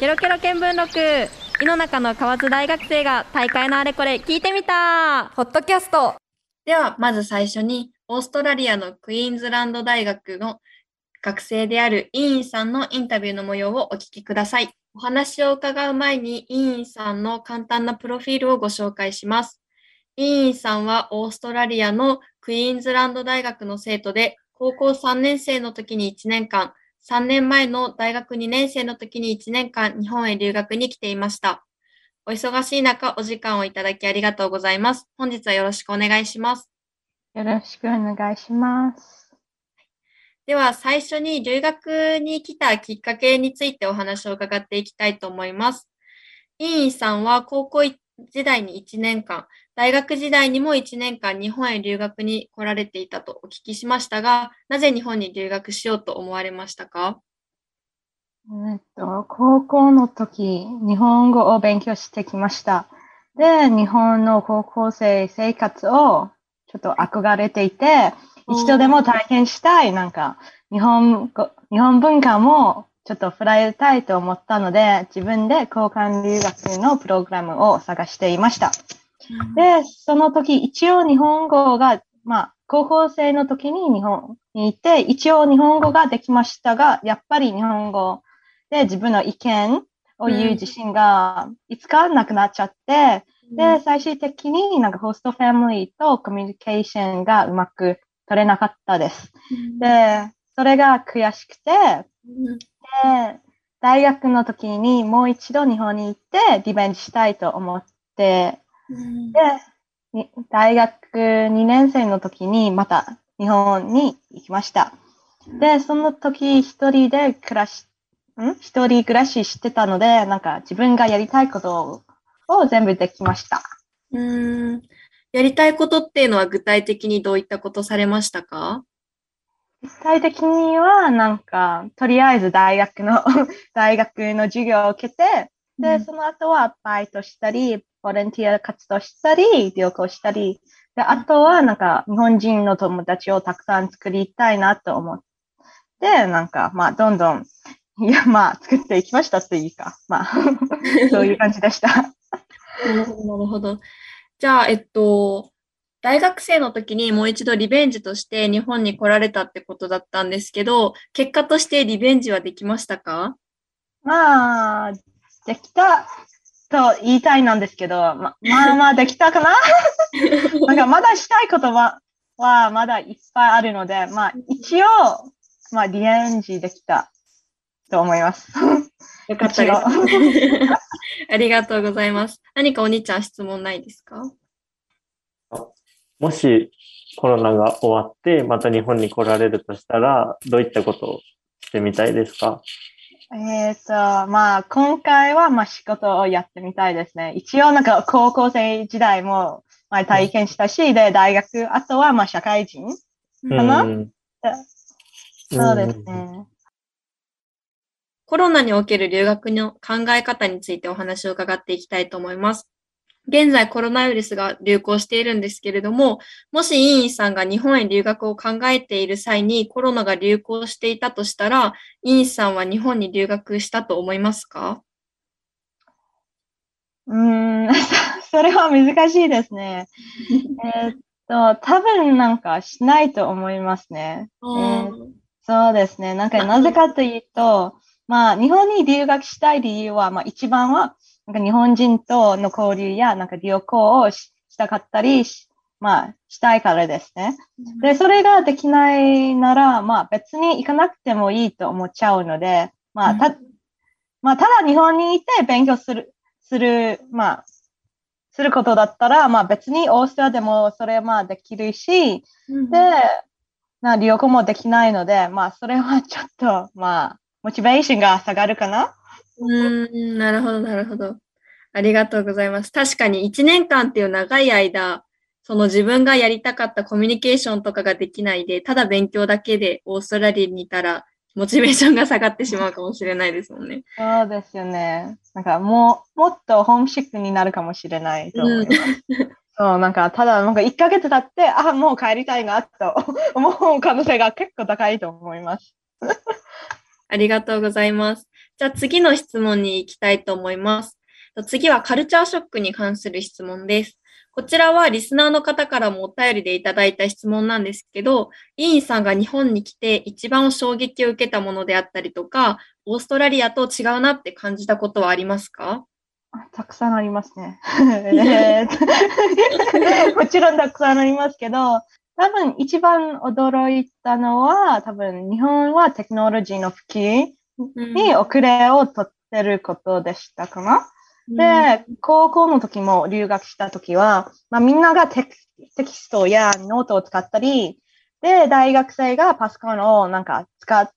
ケロケロ見聞録井の中の河津大学生が大会のあれこれ聞いてみたポッドキャストでは、まず最初に、オーストラリアのクイーンズランド大学の学生である委員さんのインタビューの模様をお聞きください。お話を伺う前に、委員さんの簡単なプロフィールをご紹介します。委員さんはオーストラリアのクイーンズランド大学の生徒で、高校3年生の時に1年間、3年前の大学2年生の時に1年間、日本へ留学に来ていました。お忙しい中、お時間をいただきありがとうございます。本日はよろしくお願いします。よろしくお願いします。では、最初に留学に来たきっかけについてお話を伺っていきたいと思います。委員さんは高校時代に1年間、大学時代にも1年間日本へ留学に来られていたとお聞きしましたが、なぜ日本に留学しようと思われましたか？えっと、高校の時、日本語を勉強してきました。で、日本の高校生生活をちょっと憧れていて、一度でも体験したい、なんか、日本語、日本文化もちょっと触れたいと思ったので、自分で交換留学のプログラムを探していました。で、その時、一応日本語が、まあ、高校生の時に日本にいて、一応日本語ができましたが、やっぱり日本語で自分の意見を言う自信がいつかなくなっちゃって、で、最終的になんかホストファミリーとコミュニケーションがうまく取れなかったです。で、それが悔しくて、で、大学の時にもう一度日本に行ってリベンジしたいと思って、で、に大学2年生の時にまた日本に行きました。で、その時一人で暮らし、ん？一人暮らししてたので、なんか自分がやりたいことを全部できました。うーん。やりたいことっていうのは具体的にどういったことされましたか？具体的には、なんか、とりあえず大学の、大学の授業を受けて、で、うん。その後はバイトしたり、ボランティア活動したり、旅行したり、で、あとはなんか、日本人の友達をたくさん作りたいなと思って、なんか、まあ、どんどん、いや、まあ、作っていきましたっていうか、まあ、そういう感じでした。なるほど、なるほど。じゃあ、えっと、大学生の時にもう一度リベンジとして日本に来られたってことだったんですけど、結果としてリベンジはできましたか？まあ、できたと言いたいなんですけど、ま まあまあできたかな？なんかまだしたいことははまだいっぱいあるので、まあ一応、まあリベンジできたと思います。よかったです。ありがとうございます。何かお兄ちゃん質問ないですか？もしコロナが終わって、また日本に来られるとしたら、どういったことをしてみたいですか？えっと、まあ今回はまあ仕事をやってみたいですね。一応なんか高校生時代もまあ体験したし、で大学、あとはまあ社会人かな？うんそうですうんね。コロナにおける留学の考え方についてお話を伺っていきたいと思います。現在コロナウイルスが流行しているんですけれども、もし委員さんが日本へ留学を考えている際にコロナが流行していたとしたら、委員さんは日本に留学したと思いますか？うーん、それは難しいですね。えーっと、多分なんかしないと思いますね。ーそうですね。なんかなぜかというと、まあ日本に留学したい理由は、まあ一番は、なんか日本人との交流やなんか旅行をししたかったりし、まあしたいからですね。で、それができないなら、まあ別に行かなくてもいいと思っちゃうので、まあた、まあただ日本にいて勉強する、する、まあ、することだったら、まあ別にオーストラリアでもそれはまあできるし、うんで、な旅行もできないので、まあそれはちょっと、まあ、モチベーションが下がるかな。うーん、なるほど、なるほど。ありがとうございます。確かに1年間っていう長い間、その自分がやりたかったコミュニケーションとかができないで、ただ勉強だけでオーストラリアにいたら、モチベーションが下がってしまうかもしれないですもんね。そうですよね。なんかもう、もっとホームシックになるかもしれないと思います。そう、なんか、ただ、なんか1ヶ月経って、あ、もう帰りたいな、と思う可能性が結構高いと思います。ありがとうございます。じゃあ次の質問に行きたいと思います。次はカルチャーショックに関する質問です。こちらはリスナーの方からもお便りでいただいた質問なんですけど、イーンさんが日本に来て一番衝撃を受けたものであったりとか、オーストラリアと違うなって感じたことはありますか？たくさんありますね。もちろんたくさんありますけど、多分一番驚いたのは、多分日本はテクノロジーの普及に遅れを取ってることでしたかな？で、高校の時も留学した時は、まあ、みんながテテキストやノートを使ったり、で、大学生がパソコンをなんか使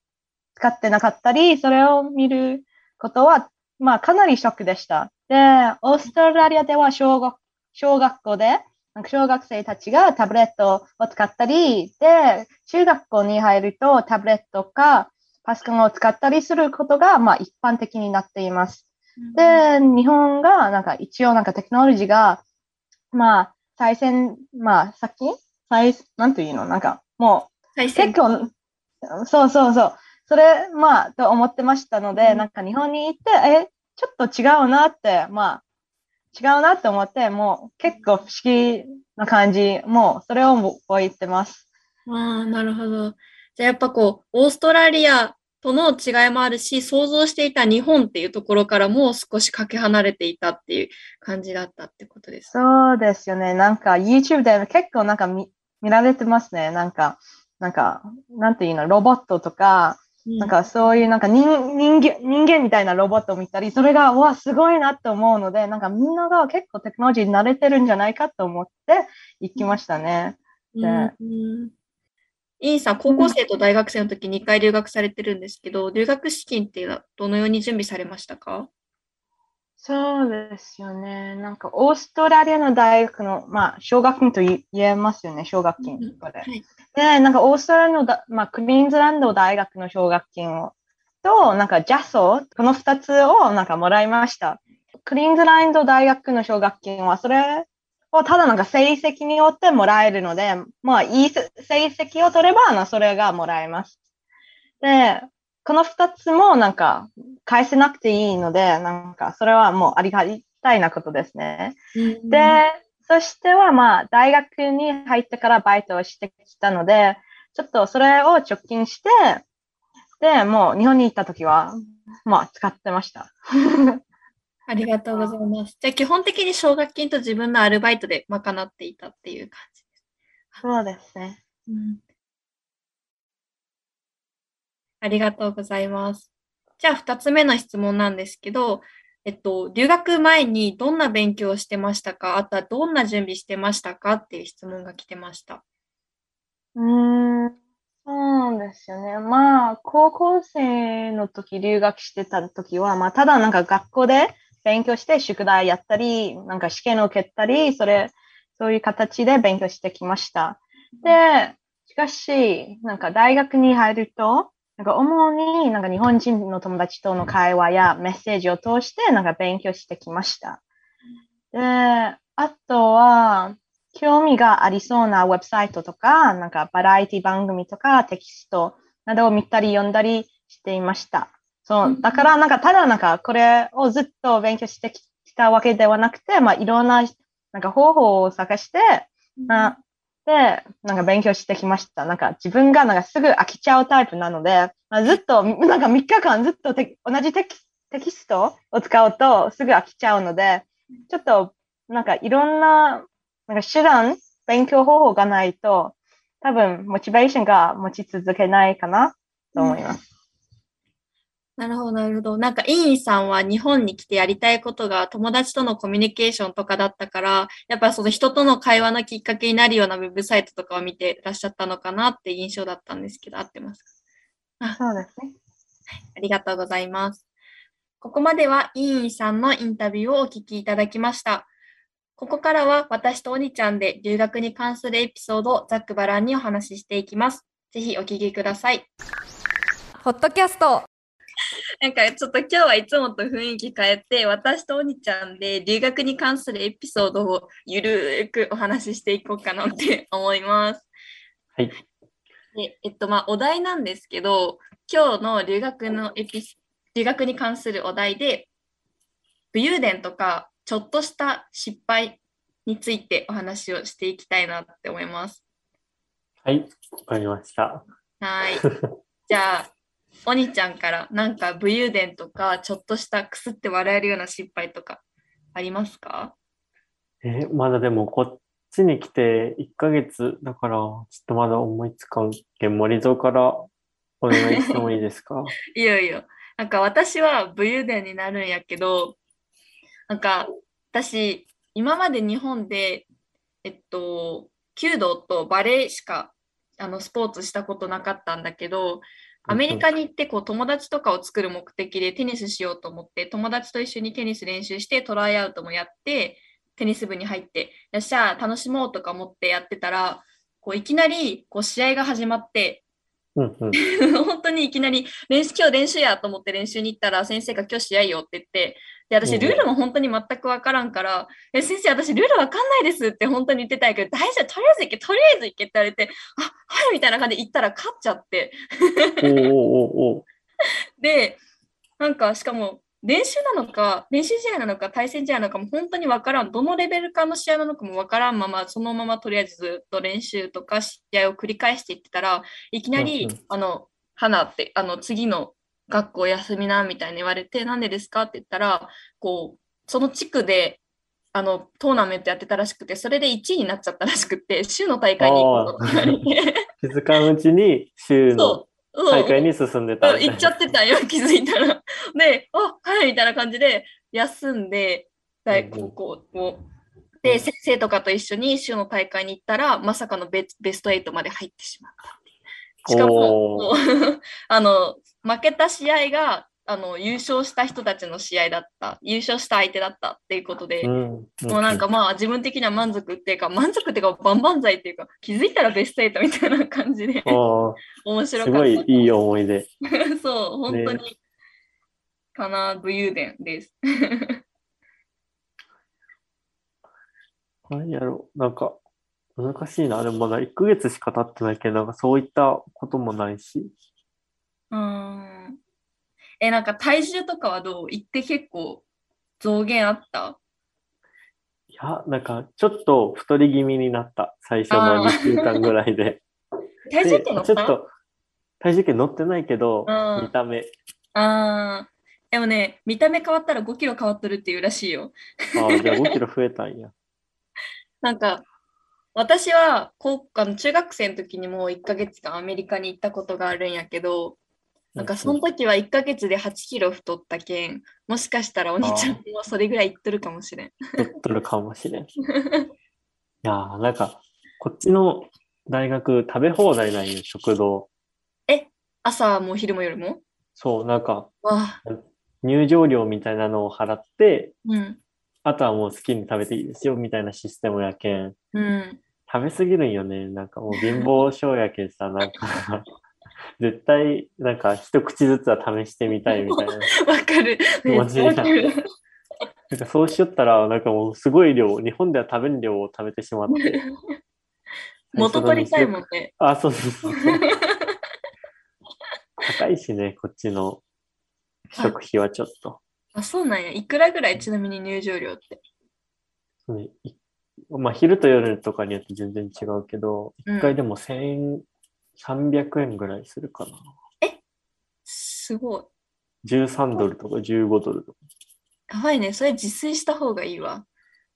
使ってなかったり、それを見ることは、まあ、かなりショックでした。で、オーストラリアでは小学小学校で、なんか小学生たちがタブレットを使ったり、で、中学校に入るとタブレットかパソコンを使ったりすることが、まあ、一般的になっています。で、日本が、なんか一応なんかテクノロジーが、まあ、最先、まあ、先？最、なんていうの？なんか、もう、結構、そうそうそう。それ、まあ、と思ってましたので、うんなんか日本に行って、え、ちょっと違うなって、まあ、違うなって思って、もう結構不思議な感じ、もうそれを覚えてます。ああ、なるほど。じゃあやっぱこう、オーストラリアとの違いもあるし、想像していた日本っていうところからも少しかけ離れていたっていう感じだったってことです。そうですよね。なんか YouTube で結構なんか見見られてますね。なんか、なんか、なんていうの、ロボットとか、なんかそういうなんか人人間人間みたいなロボットを見たり、それが、うわ、すごいなって思うので、なんかみんなが結構テクノロジーに慣れてるんじゃないかと思って行きましたね。うんうんインさん、高校生と大学生の時2回留学されてるんですけど、留学資金っていうのはどのように準備されましたか？そうですよね。なんかオーストラリアの大学の、まあ、奨学金と言言えますよね、奨学金うんこれ。はいで、なんかオーストラリアのだ、まあ、クイーンズランド大学の奨学金を、と、なんかジャソこの二つをなんかもらいました。クイーンズランド大学の奨学金は、それをただなんか成績によってもらえるので、まあ、いいせ成績を取れば、あのそれがもらえます。で、この二つもなんか返せなくていいので、なんかそれはもうありがたいなことですね。で、そしてはまあ大学に入ってからバイトをしてきたので、ちょっとそれを貯金して、で、もう日本に行った時は、まあ使ってました。ありがとうございます。じゃあ基本的に奨学金と自分のアルバイトで賄っていたっていう感じです。そうですね。うんありがとうございます。じゃあ、二つ目の質問なんですけど、えっと、留学前にどんな勉強をしてましたか？あとはどんな準備してましたか？っていう質問が来てました。うーん、そうですよね。まあ、高校生の時、留学してた時は、まあ、ただなんか学校で勉強して宿題やったり、なんか試験を受けたり、それ、そういう形で勉強してきました。で、しかし、なんか大学に入ると、なんか主になんか日本人の友達との会話やメッセージを通してなんか勉強してきました。で、あとは、興味がありそうなウェブサイトとか、なんかバラエティ番組とかテキストなどを見たり読んだりしていました。そう、だからなんかただなんかこれをずっと勉強してきたわけではなくて、まあいろんななんか方法を探して、まあ、で、なんか勉強してきました。なんか自分がなんかすぐ飽きちゃうタイプなので、まあ、ずっと、なんか3日間ずっとテ同じテキテキストを使うとすぐ飽きちゃうので、ちょっとなんかいろんななんか手段、勉強方法がないと、多分モチベーションが持ち続けないかなと思います。なるほど、なるほど。なんか、イーンさんは日本に来てやりたいことが友達とのコミュニケーションとかだったから、やっぱその人との会話のきっかけになるようなウェブサイトとかを見てらっしゃったのかなって印象だったんですけど、合ってますか？そうですね。ありがとうございます。ここまではイーンさんのインタビューをお聞きいただきました。ここからは私とおにちゃんで留学に関するエピソードをざっくばらんにお話ししていきます。ぜひお聞きください。ホットキャスト なんかちょっと今日はいつもと雰囲気変えて、私とおにちゃんで留学に関するエピソードをゆるーくお話ししていこうかなって 思います。はい。で、えっと、まあ、お題なんですけど、今日の留学のエピ、留学に関するお題で、武勇伝とか、ちょっとした失敗についてお話をしていきたいなって思います。はい、わかりました。はい。じゃあ、おにちゃんから、なんか武勇伝とか、ちょっとしたくすって笑えるような失敗とか、ありますか？え、まだでもこっちに来て1ヶ月だから、ちょっとまだ思いつかん。けん、森蔵からお願いしてもいいですか？いやいや、なんか私は武勇伝になるんやけど、なんか私、今まで日本で、えっと、弓道とバレエしかあのスポーツしたことなかったんだけど、アメリカに行ってこう友達とかを作る目的でテニスしようと思って、友達と一緒にテニス練習してトライアウトもやって、テニス部に入って、よっしゃ、楽しもうとか思ってやってたら、こういきなりこう試合が始まって、うんうん。本当にいきなり練習、今日練習やと思って練習に行ったら先生が今日試合よって言って、で、私うんルールも本当に全くわからんから、え、先生、私ルールわかんないですって本当に言ってたんやけど、大丈夫、とりあえず行け、とりあえず行けって言われて、あ、はいみたいな感じで行ったら勝っちゃって、おーおーおーおー で、なんかしかも練習なのか、練習試合なのか、対戦試合なのかも本当にわからん、どのレベルかの試合なのかもわからんまま、そのままとりあえずずっと練習とか試合を繰り返していってたら、いきなり、うんうん。あの、花って、あの、次の学校休みな、みたいに言われて、なんでですかって言ったら、こう、その地区で、あの、トーナメントやってたらしくて、それで1位になっちゃったらしくて、州の大会に行こうと言われて、気づかんうちに週の大会に進んでた行っちゃってたんよ、気づいたら。で、あはいみたいな感じで休んで、大高校を。で、先生とかと一緒に州の大会に行ったら、まさかのベベスト8まで入ってしまった。しかも、あの負けた試合があの優勝した人たちの試合だった、優勝した相手だったっていうことで、うん。もうなんかまあ自分的には満足っていうか、満足っていうか、万々歳っていうか、気づいたらベスト8みたいな感じで、面白すかった。ごいいい思い出。そう、本当ねに、かな、武勇伝です。何やろう。なんか、難しいな。でもまだ1ヶ月しか経ってないけど、なんかそういったこともないし。うーん。え、なんか体重とかはどう？行って結構増減あった？いや、なんかちょっと太り気味になった。最初の2週間ぐらいで。体重でって乗った？ちょっと、体重計乗ってないけど、うん見た目。ああ。でもね、見た目変わったら5キロ変わっとるっていうらしいよ。ああ、じゃあ5キロ増えたんや。なんか、私は高あの中学生の時にもう1ヶ月間アメリカに行ったことがあるんやけど、なんかその時は1ヶ月で8キロ太ったけん、もしかしたらお兄ちゃんもそれぐらい行っとるかもしれん。太っとるかもしれん。いやー、なんか、こっちの大学食べ放題なんよ、食堂。朝も昼も夜も？そう、なんか、入場料みたいなのを払って、うん、あとはもう好きに食べていいですよ、みたいなシステムやけん。うん。食べ過ぎるんよね。なんかもう貧乏症やけんさ、なんか、絶対、なんか一口ずつは試してみたいみたいな。わかる。めっちゃわかる。なんかそうしよったら、なんかもうすごい量、日本では食べん量を食べてしまって。元取りたいもんね。あ、そうそうそうそう。高いしね、こっちの食費はちょっと。あ、そうなんや。いくらぐらい？ちなみに入場料って。そうまあ、昼と夜とかによって全然違うけど、うん一回でも1300円ぐらいするかな。すごい。13ドルとか15ドルとか。やばいね。それ自炊した方がいいわ。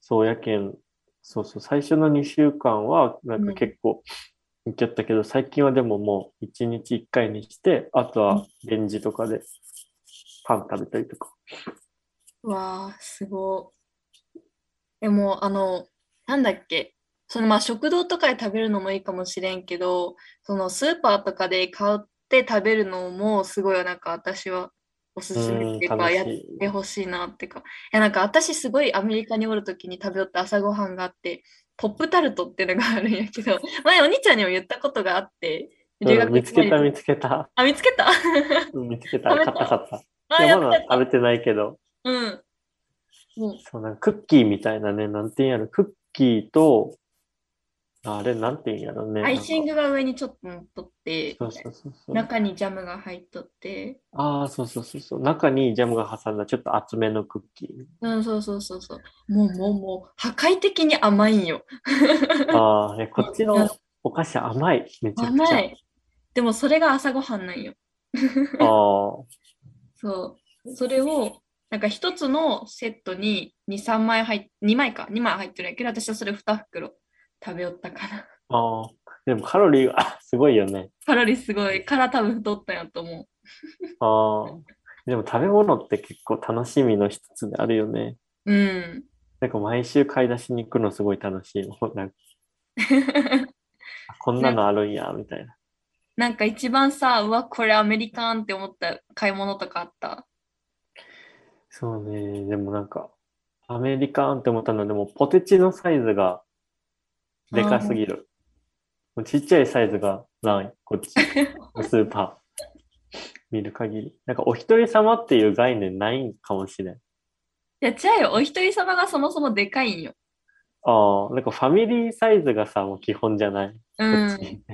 そうやけん、そうそう、最初の2週間はなんかうん結構行きゃったけど、最近はでももう1日1回にして、あとはレンジとかでパン食べたりとか。わあ、すごい。でも、あの、なんだっけ。そのまあ食堂とかで食べるのもいいかもしれんけど、そのスーパーとかで買って食べるのもすごいなんか私はおすすめっていうか、やってほしいなってか。いや、なんか私すごいアメリカにおるときに食べよった朝ごはんがあって、ポップタルトっていうのがあるんやけど、前お兄ちゃんにも言ったことがあって、留学うん、見つけた見つけた。あ、見つけた？うん見つけた？買った買った。や、ま。だ食べてないけど、うん。もうそうなんかクッキーみたいなね、なんていうんやろ、クッキーと、あれ、なんて言うんやろね。アイシング。グが上にちょっと乗っとって、そうそうそうそう。中にジャムが入っとって、ああ、そうそうそうそう。中にジャムが挟んだちょっと厚めのクッキー。うん、そうそうそうそう。もうもうもう、破壊的に甘いんよ。ああ、ね、こっちのお菓子甘い。めちゃくちゃ。甘い。でもそれが朝ごはんなんよ。ああ、そう。それを、なんか一つのセットに2、3枚入っ、2枚か、2枚入ってるんやけど、私はそれ2袋食べよったから。ああ。でもカロリーがすごいよね。カロリーすごい。から多分太ったんやと思う。ああ。でも食べ物って結構楽しみの一つであるよね。うん。なんか毎週買い出しに行くのすごい楽しいの。なんか こんなのあるんや、みたいな。なんか一番さ、うわ、これアメリカンって思った買い物とかあった？そうね。でもなんか、アメリカンって思ったのは、でもポテチのサイズがでかすぎる。もうちっちゃいサイズがない、こっち。スーパー。見る限り。なんかお一人様っていう概念ないんかもしれん。いや、違うよ。お一人様がそもそもでかいんよ。ああ、なんかファミリーサイズがさ、もう基本じゃない。うこっん。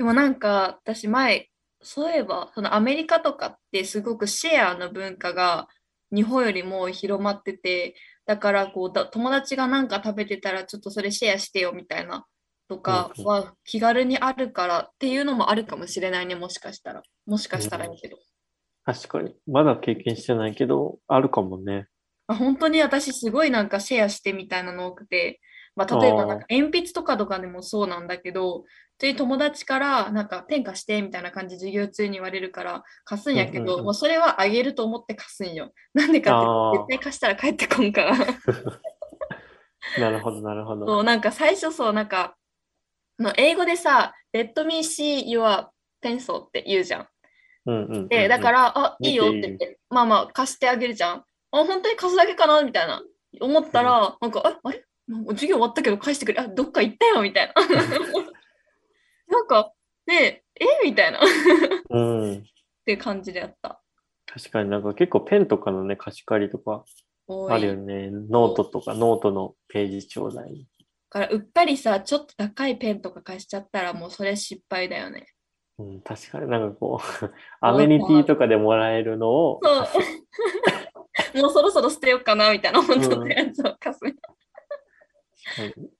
でもなんか私前そういえばそのアメリカとかってすごくシェアの文化が日本よりも広まっててだからこうだ友達がなんか食べてたらちょっとそれシェアしてよみたいなとかうんうんは気軽にあるからっていうのもあるかもしれないねもしかしたらもしかしたらやけど、確かに。まだ経験してないけど、あるかもね。あ本当に私すごいなんかシェアしてみたいなの多くて、まあ、例えばなんか鉛筆とかとかでもそうなんだけど、普通に友達からなんかペン貸してみたいな感じで授業中に言われるから貸すんやけど、うんうんうんもうそれはあげると思って貸すんよ。なんでかって絶対貸したら帰ってこんから。なるほど、なるほど。そうなんか最初そうなんか英語でさ、Let me see your pencil って言うじゃん。うんうんうんうんで、だから、あ、いいよって言って、まあまあ貸してあげるじゃん。あ、本当に貸すだけかなみたいな。思ったら、なんか、ああれ？なんか授業終わったけど返してくれ。あ、どっか行ったよみたいな。なんか、で、えみたいな。っうん。ていう感じでやった。確かになんか結構ペンとかのね、貸し借りとか。あるよね。ノートとかノートのページちょうだい。だから、うっかりさ、ちょっと高いペンとか貸しちゃったら、もうそれ失敗だよね。うん、確かになんかこう、アメニティとかでもらえるのを、そう。もうそろそろ捨てようかなみたいな思っとったやつを貸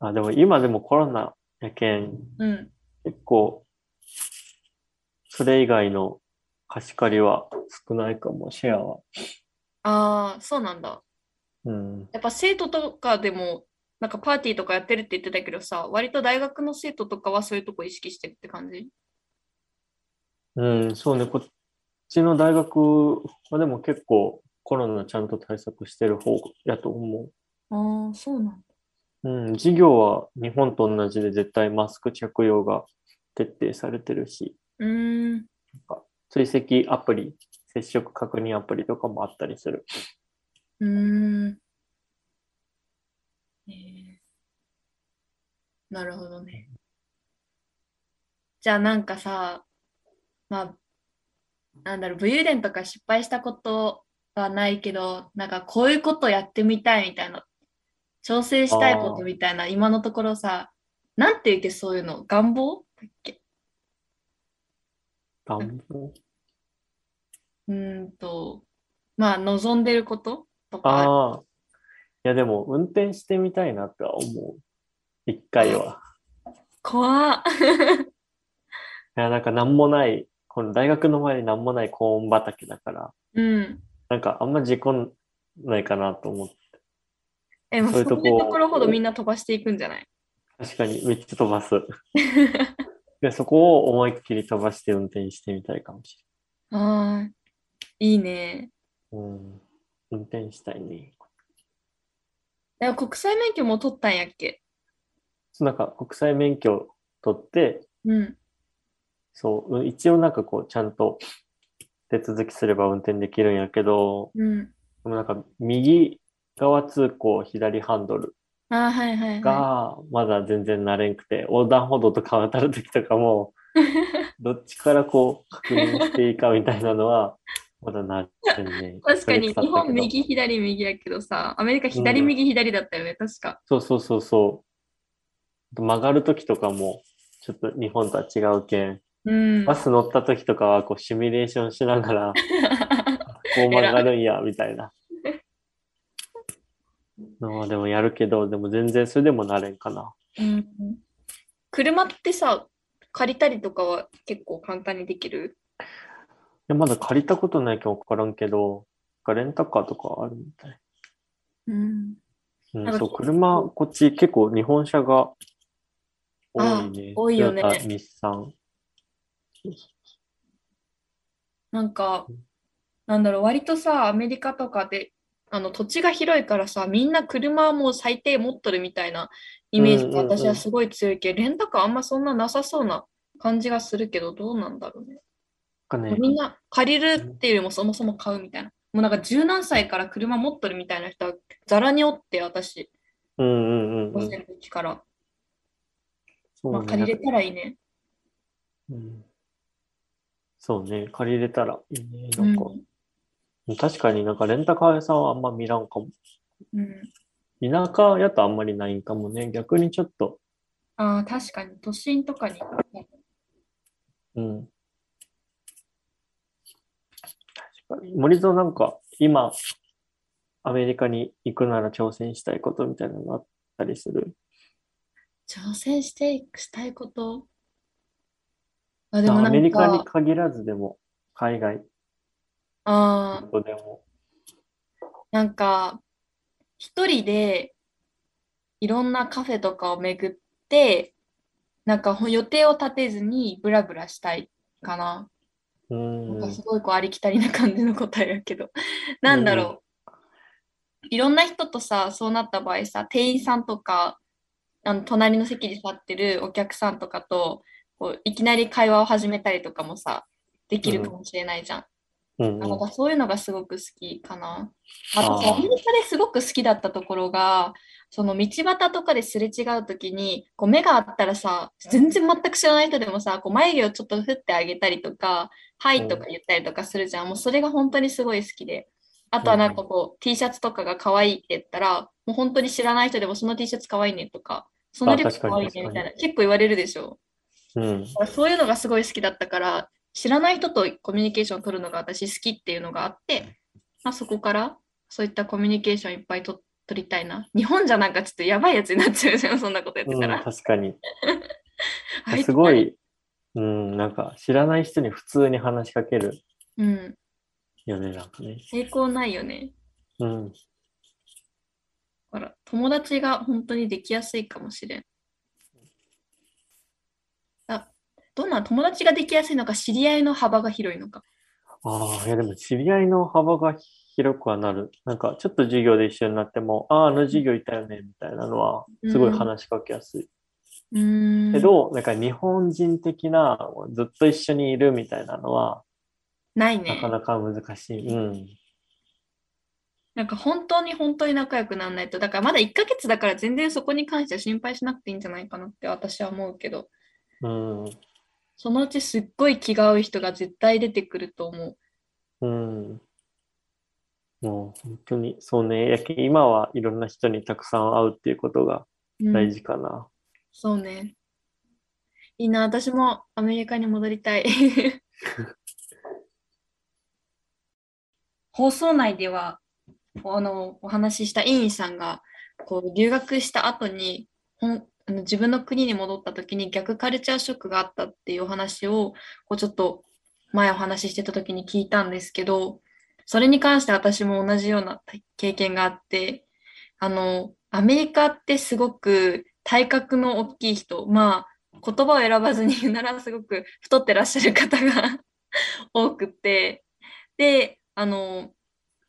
あ、でも今でもコロナやけん、うん。結構、それ以外の貸し借りは少ないかも、シェアは。ああ、そうなんだ。うん。やっぱ生徒とかでも、なんかパーティーとかやってるって言ってたけどさ、割と大学の生徒とかはそういうとこ意識してるって感じ？うん、そうね、こっちの大学はでも結構コロナちゃんと対策してる方やと思ああ、そうなんだ。う。うん、授業は日本と同じで絶対マスク着用が徹底されてるし、うーん。追跡アプリ、接触確認アプリとかもあったりする。うーん。えーなるほどね。じゃあなんかさ、まあ、なんだろう、武勇伝とか失敗したことはないけど、なんかこういうことやってみたいみたいな、挑戦したいことみたいな、今のところさ、なんて言うっけ、そういうの、願望？だっけ？願望？うーんと、まあ、望んでること？とかあるああ、いやでも運転してみたいなとは思う。一回は。怖っ。いや、なんか何もない、この大学の前に何もないコーン畑だから、うん。なんかあんま事故んないかなと思って。え、もうそういうとこそういうところほどみんな飛ばしていくんじゃない？確かにめっちゃ飛ばす。で、そこを思いっきり飛ばして運転してみたいかもしああ、いいね。れない。うん。運転したいね。でも国際免許も取ったんやっけ？そうなんか国際免許取って、うん。そう、うん一応なんかこうちゃんと手続きすれば運転できるんやけど、うん。でもなんか右側通行左ハンドルああ、はいはいはがまだ全然慣れんくて、横断歩道とか渡るときとかも、どっちからこう確認していいかみたいなのは、まだなれんねい。。確かに日本右左右やけどさ、アメリカ左うん右左だったよね、確か。そうそうそうそ曲がるときとかも、ちょっと日本とは違うけん。うん。バス乗ったときとかは、こう、シミュレーションしながら、こう曲がるんや、みたいな。のでもやるけど、でも全然それでもなれんかな。うん車ってさ、借りたりとかは結構簡単にできる？いやまだ借りたことないけど分からんけど、レンタカーとかあるみたい。うん。うん、そう、車、こっち結構日本車が多いね。多いよね日産。なんか、なんだろう、割とさ、アメリカとかで、あの土地が広いからさ、みんな車はもう最低持っとるみたいなイメージが私はすごい強いけど、レンタカーあんまそんななさそうな感じがするけど、どうなんだろうね。ね、みんな借りるっていうよりもそもそも買うみたいな。もうなんか十何歳から車持っとるみたいな人はざらにおって、私、うんうんうんうん。5歳の時から。そうねまあ借りれたらいいね。うんそうね、借りれたらいいね。うなんか、ん。確かになんかレンタカー屋さんはあんま見らんかも。うん、田舎やとあんまりないんかもね。逆にちょっと、ああ、確かに都心とかに。うん。確かに。森蔵なんか、今、アメリカに行くなら挑戦したいことみたいなのあったりする？挑戦していくしたいこと？あ、でもアなんメリカにか、限らずでも、海外あーとでも。なんか、一人でいろんなカフェとかを巡って、なんかほ予定を立てずにブラブラしたいかな。うなんん。かすごいこうありきたりな感じの答えやけど。なんだろう。いろんな人とさ、そうなった場合さ、店員さんとか、あの隣の席で座ってるお客さんとかと、こういきなり会話を始めたりとかもさ、できるかもしれないじゃん。うんあなんかそういうのがすごく好きかな。あとアメリカですごく好きだったところが、その道端とかですれ違うときに、こう目があったらさ、全然全く知らない人でもさ、こう眉毛をちょっと振ってあげたりとか、はいとか言ったりとかするじゃん。もうそれが本当にすごい好きで。あとはなんかこう、T シャツとかが可愛いって言ったら、もう本当に知らない人でもその T シャツ可愛いねとか、そのリュック可愛いねみたいな、結構言われるでしょ。うん。そういうのがすごい好きだったから、知らない人とコミュニケーションを取るのが私好きっていうのがあって、まあ、そこからそういったコミュニケーションいっぱいと取りたいな。日本じゃなんかちょっとやばいやつになっちゃうじゃん、そんなことやってうん、たら。確かに。すごい、うん、なんか知らない人に普通に話しかけるうん、よね、なんかね。抵抗ないよね。うん。だから友達が本当にできやすいかもしれん。あ、どんな友達ができやすいのか、知り合いの幅が広いのか。ああ、いやでも知り合いの幅が広くはなる。なんかちょっと授業で一緒になっても、ああ、あの授業いたよね、みたいなのは、すごい話しかけやすい。うーん。けど、なんか日本人的な、ずっと一緒にいるみたいなのは、ないね。なかなか難しい。うん。なんか本当に本当に仲良くならないと、だからまだ1ヶ月だから全然そこに関しては心配しなくていいんじゃないかなって私は思うけど、うん。そのうちすっごい気が合う人が絶対出てくると思う。うん。もう本当に、そうね。やけ今はいろんな人にたくさん会うっていうことがうん大事かな。そうね。いいな、私もアメリカに戻りたい。放送内では、あの、お話しした委員さんが、こう、留学した後に、ほんあの自分の国に戻った時に逆カルチャーショックがあったっていうお話を、こう、ちょっと前お話ししてた時に聞いたんですけど、それに関して私も同じような経験があって、あの、アメリカってすごく体格の大きい人、まあ、言葉を選ばずに言うならすごく太ってらっしゃる方が 多くて、で、あの、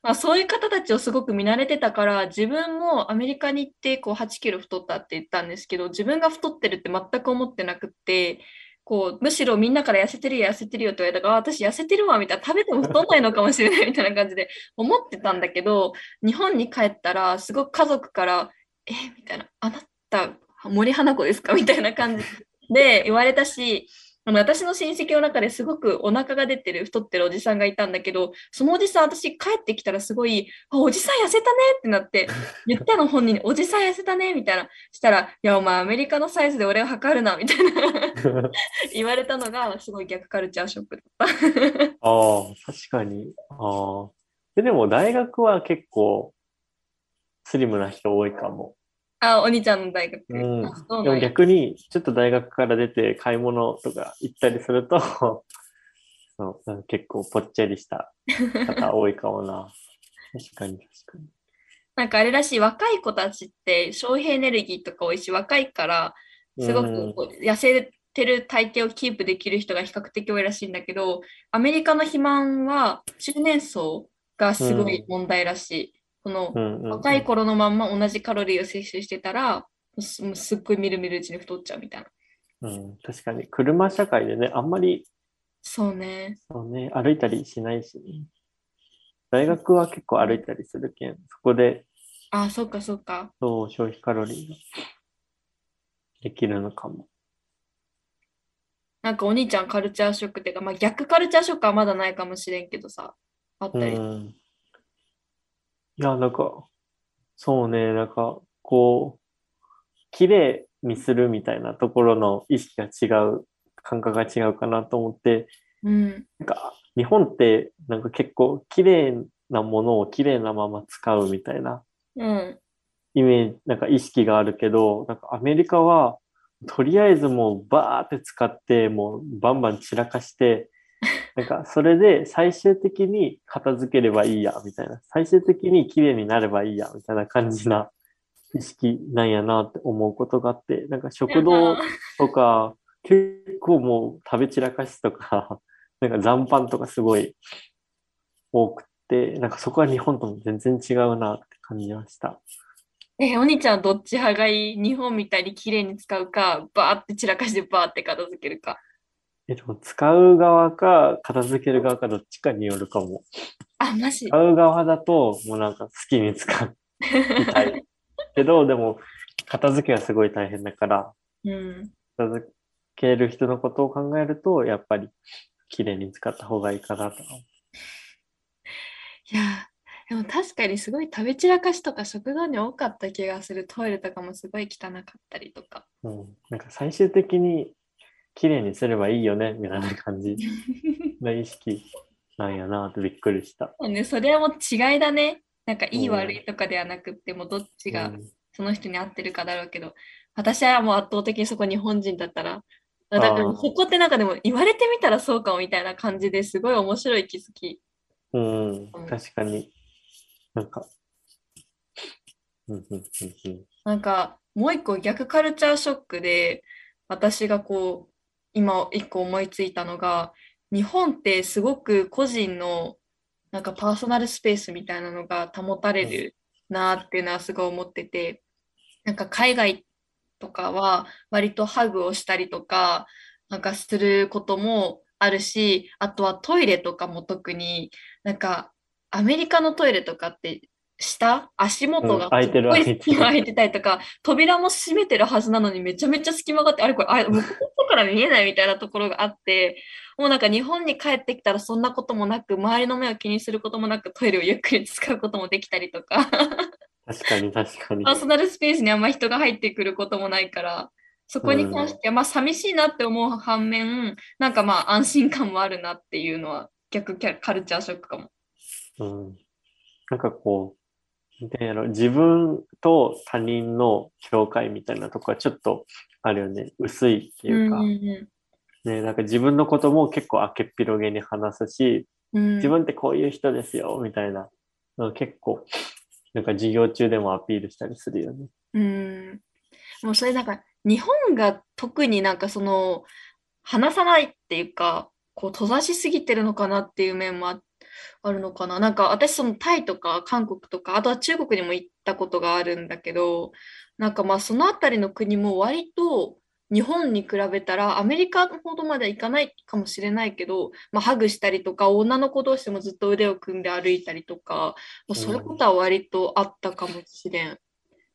まあ、そういう方たちをすごく見慣れてたから、自分もアメリカに行ってこう8キロ太ったって言ったんですけど、自分が太ってるって全く思ってなくって、こうむしろみんなから痩せてるよ、痩せてるよって言われたから、私痩せてるわみたいな、食べても太んないのかもしれないみたいな感じで思ってたんだけど、日本に帰ったら、すごく家族から、えみたいな、あなた、森花子ですか？みたいな感じで言われたし、あの私の親戚の中ですごくお腹が出てる太ってるおじさんがいたんだけど、そのおじさん、私帰ってきたらすごい、あおじさん痩せたねってなって、言ったの本人に、おじさん痩せたねみたいな。したら、いや、お前アメリカのサイズで俺を測るなみたいな 言われたのが、すごい逆カルチャーショックだった。ああ、確かに。ああ。ででも大学は結構スリムな人多いかも。あ、お兄ちゃんの大学。うんあそうでもなんや逆に、ちょっと大学から出て買い物とか行ったりすると、そうなんか結構ぽっちゃりした方多いかもな。確かに確かに。なんかあれらしい、若い子たちって消費エネルギーとか多いし、若いから、すごうんくこう痩せてる体型をキープできる人が比較的多いらしいんだけど、アメリカの肥満は中年層がすごい問題らしい。このうんうんうん若い頃のまんま同じカロリーを摂取してたら、すっごいみるみるうちに太っちゃうみたいな。うん、確かに、車社会でね、あんまりそうね。そう、ね、歩いたりしないしね。大学は結構歩いたりするけん、そこであ、そっかそっか。そう消費カロリーができるのかも。なんかお兄ちゃんカルチャーショックっていうか、まあ逆カルチャーショックはまだないかもしれんけどさ、あったり。うん。いや、なんか、そうね、なんか、こう、綺麗にするみたいなところの意識が違う、感覚が違うかなと思って、うん。なんか、日本って、なんか結構、綺麗なものを綺麗なまま使うみたいなうん。イメージ、なんか意識があるけど、なんかアメリカは、とりあえずもうバーって使って、もうバンバン散らかして、なんかそれで最終的に片付ければいいや、みたいな。最終的に綺麗になればいいや、みたいな感じな意識なんやなって思うことがあって、なんか食堂とか、結構もう食べ散らかしとか、なんか残飯とかすごい多くて、なんかそこは日本とも全然違うなって感じました。え、お兄ちゃんはどっち派がいい？日本みたいに綺麗に使うか、バーって散らかしてバーって片付けるか。え、でも使う側か片付ける側かどっちかによるかも。あ、マジ使う側だともうなんか好きに使いた い。けど、でも片付けはすごい大変だから、うん。片付ける人のことを考えると、やっぱり綺麗に使った方がいいかなと。いやー、でも確かにすごい食べ散らかしとか食堂に多かった気がする。トイレとかもすごい汚かったりとか。うん。なんか最終的に綺麗にすればいいよね、みたいな感じな意識なんやなってびっくりした。そうね、それはもう違いだね。なんかいいうん悪いとかではなくって、もうどっちがうんその人に合ってるかだろうけど、私はもう圧倒的にそこ日本人だったら、だからそこってなんかでも言われてみたらそうかもみたいな感じですごい面白い気づき。うんうん、確かに。なんか、うん、うん、うん、うん。なんかもう一個逆カルチャーショックで私がこう今一個思いついたのが日本ってすごく個人のなんかパーソナルスペースみたいなのが保たれるなっていうのはすごい思っててなんか海外とかは割とハグをしたりとかなんかすることもあるしあとはトイレとかも特になんかアメリカのトイレとかって下足元がうん開いてるすご開いてる隙間空いてたりとか扉も閉めてるはずなのにめちゃめちゃ隙間があってあれこれあ向こうから見えないみたいなところがあってもうなんか日本に帰ってきたらそんなこともなく周りの目を気にすることもなくトイレをゆっくり使うこともできたりとか確かに、確かにパー。ソナルスペースにあんま人が入ってくることもないからそこに関してはまあ寂しいなって思う反面なんかまあ安心感もあるなっていうのは逆キャカルチャーショックかも。うん。なんかこう、なんやろ、自分と他人の境界みたいなとこはちょっとあるよね。薄いっていうか、うんうんね、なんか自分のことも結構明けっぴろげに話すし、うん。自分ってこういう人ですよ、みたいな。結構、なんか授業中でもアピールしたりするよね。うん。もうそれなんか日本が特になんかその話さないっていうかこう閉ざしすぎてるのかなっていう面もああるのかななんか私そのタイとか韓国とかあとは中国にも行ったことがあるんだけどなんかまあそのあたりの国も割と日本に比べたらアメリカほどまではいかないかもしれないけど、まあ、ハグしたりとか女の子同士でもずっと腕を組んで歩いたりとかもうそういうことは割とあったかもしれん。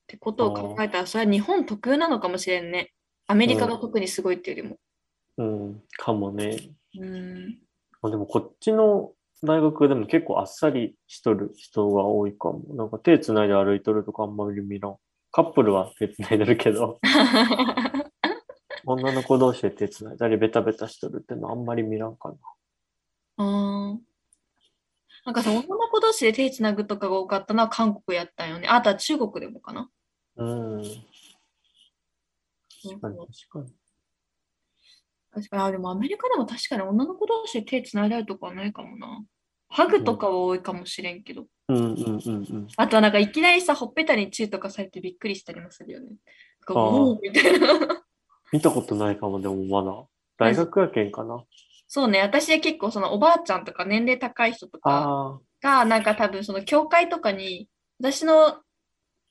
ってことを考えたら、それは日本特有なのかもしれんね。アメリカが特にすごいっていうよりも。うん、かもね。うん。あでもこっちの大学でも結構あっさりしとる人が多いかも。なんか手つないで歩いとるとかあんまり見らん。カップルは手つないでるけど、女の子同士で手つないだりベタベタしとるってのあんまり見らんかな。あーなんかさ、女の子同士で手つなぐとかが多かったのは韓国やったんよね。あとは中国でもかな。うん。確かに確かに。確かに、あ、でもアメリカでも確かに女の子同士で手つないだりとかはないかもな。ハグとかは多いかもしれんけど。うんうんうんうん。あとはなんかいきなりさ、ほっぺたにチューとかされてびっくりしたりもするよね。なんかあーおーみたいな。見たことないかも、でもまだ。大学やけんかな。そうね、私は結構そのおばあちゃんとか年齢高い人とかあが、なんか多分その教会とかに、私の、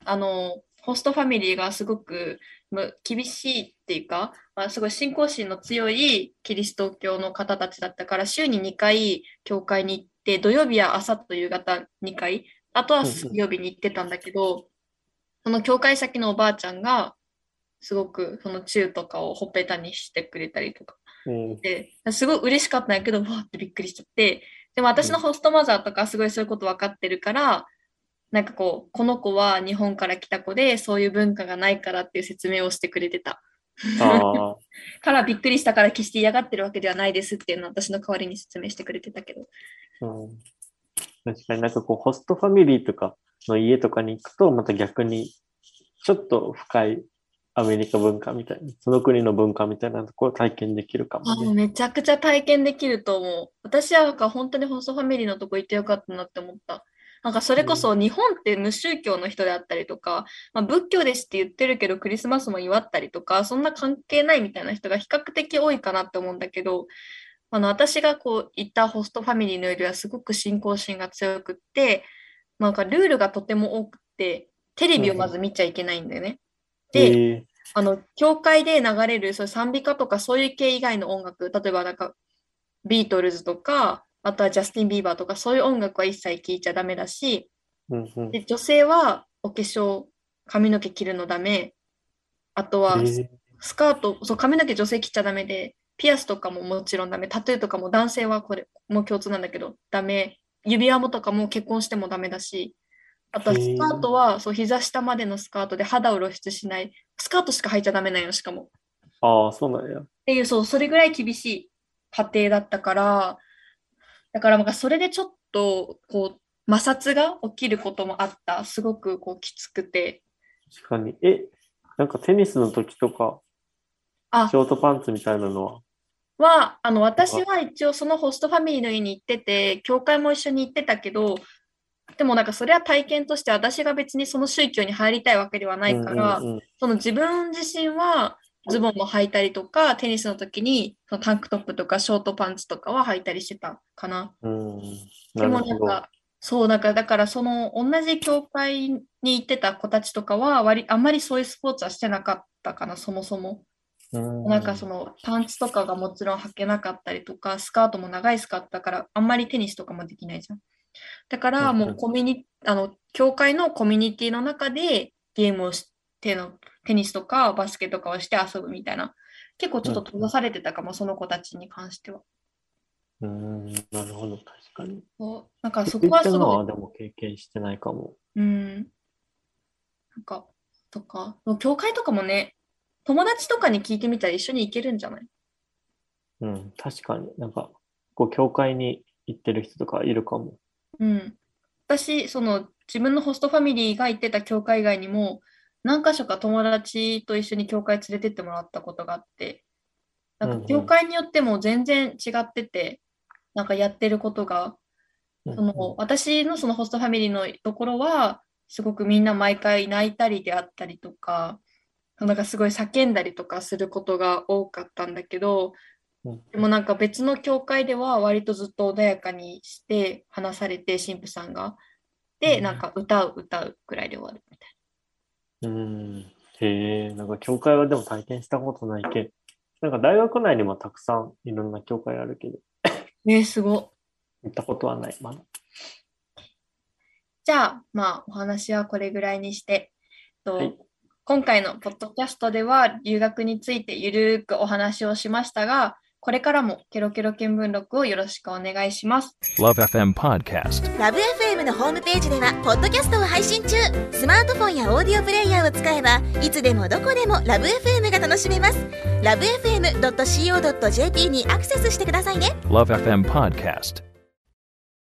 あの、ホストファミリーがすごくむ厳しいっていうか、まあ、すごい信仰心の強いキリスト教の方たちだったから、週に2回教会に行って、土曜日は朝と夕方2回、あとは水曜日に行ってたんだけど、その教会先のおばあちゃんが、すごくそのチューとかをほっぺたにしてくれたりとか。で、すごい嬉しかったんやけど、わーってびっくりしちゃって、でも私のホストマザーとかすごいそういうこと分かってるから、なんかこう、この子は日本から来た子で、そういう文化がないからっていう説明をしてくれてた。からびっくりしたから決して嫌がってるわけではないですっていうのを私の代わりに説明してくれてたけど。うん。確かになんかこう、ホストファミリーとかの家とかに行くと、また逆に、ちょっと深いアメリカ文化みたいな、その国の文化みたいなところを体験できるかもあね。めちゃくちゃ体験できると思う。私はなんか本当にホストファミリーのとこ行ってよかったなって思った。なんかそれこそ日本って無宗教の人であったりとか、まあ、仏教ですって言ってるけどクリスマスも祝ったりとか、そんな関係ないみたいな人が比較的多いかなって思うんだけど、あの私がこう行ったホストファミリーのよりはすごく信仰心が強くって、なんかルールがとても多くて、テレビをまず見ちゃいけないんだよね。で、ええあの、教会で流れる、そう賛美歌とかそういう系以外の音楽、例えばなんか、ビートルズとか、あとはジャスティン・ビーバーとか、そういう音楽は一切聴いちゃダメだし、うんうん。で女性はお化粧、髪の毛切るのダメ、あとはええ。スカート、そう、髪の毛女性切っちゃダメで、ピアスとかももちろんダメ、タトゥーとかも男性はこれも共通なんだけど、ダメ、指輪もとかも結婚してもダメだし、あとはスカートは、そう、膝下までのスカートで肌を露出しない、スカートしか履いちゃダメなんよ、しかも。ああ、そうなんや。っていう、そう、それぐらい厳しい家庭だったから、だからなんかそれでちょっと、こう、摩擦が起きることもあった。すごくこうきつくて。確かに。え、なんかテニスの時とか、あショートパンツみたいなのは、は、あの、私は一応そのホストファミリーの家に行ってて、教会も一緒に行ってたけど、でもなんかそれは体験として私が別にその宗教に入りたいわけではないから、その自分自身はズボンも履いたりとか、テニスの時にそのタンクトップとかショートパンツとかは履いたりしてたかな。うん。うん。で。もなんか、そう、なんかだからその同じ教会に行ってた子たちとかは割、あんまりそういうスポーツはしてなかったかな、そもそも。うんなんかそのパンツとかがもちろん履けなかったりとか、スカートも長いスカートだから、あんまりテニスとかもできないじゃん。だからもうコミュニ、あの、教会のコミュニティの中でゲームをしての、テニスとかバスケとかをして遊ぶみたいな。結構ちょっと閉ざされてたかも、その子たちに関しては。うん、なるほど、確かに。そうなんかそこはすごいはでも経験してないかも。うん。なんか、とか、教会とかもね、友達とかに聞いてみたら一緒に行けるんじゃない？うん、確かに。なんか、こう、教会に行ってる人とかいるかも。うん。私、その自分のホストファミリーが行ってた教会以外にも、何箇所か友達と一緒に教会連れてってもらったことがあって、なんか教会によっても全然違ってて、なんかやってることが、うんその私のそのホストファミリーのところは、すごくみんな毎回泣いたりであったりとか、なんかすごい叫んだりとかすることが多かったんだけど、うん。でもなんか別の教会では割とずっと穏やかにして話されて、神父さんが。で、うん。なんか歌う歌うくらいで終わるみたいうん。へえ、なんか教会はでも体験したことないけん。なんか大学内にもたくさんいろんな教会あるけど、な。ねすご。行ったことはない、まだ。じゃあ、まあ、お話はこれぐらいにして、とはい今回のポッドキャストでは留学についてゆるーくお話をしましたが、これからもケロケロ見聞録をよろしくお願いします。Love FM Podcast. ラブ f m のホームページではポッドキャストを配信中スマートフォンやオーディオプレイヤーを使えばいつでもどこでもラブ f m が楽しめますラブ FM.co.jp にアクセスしてくださいね Love FM Podcast.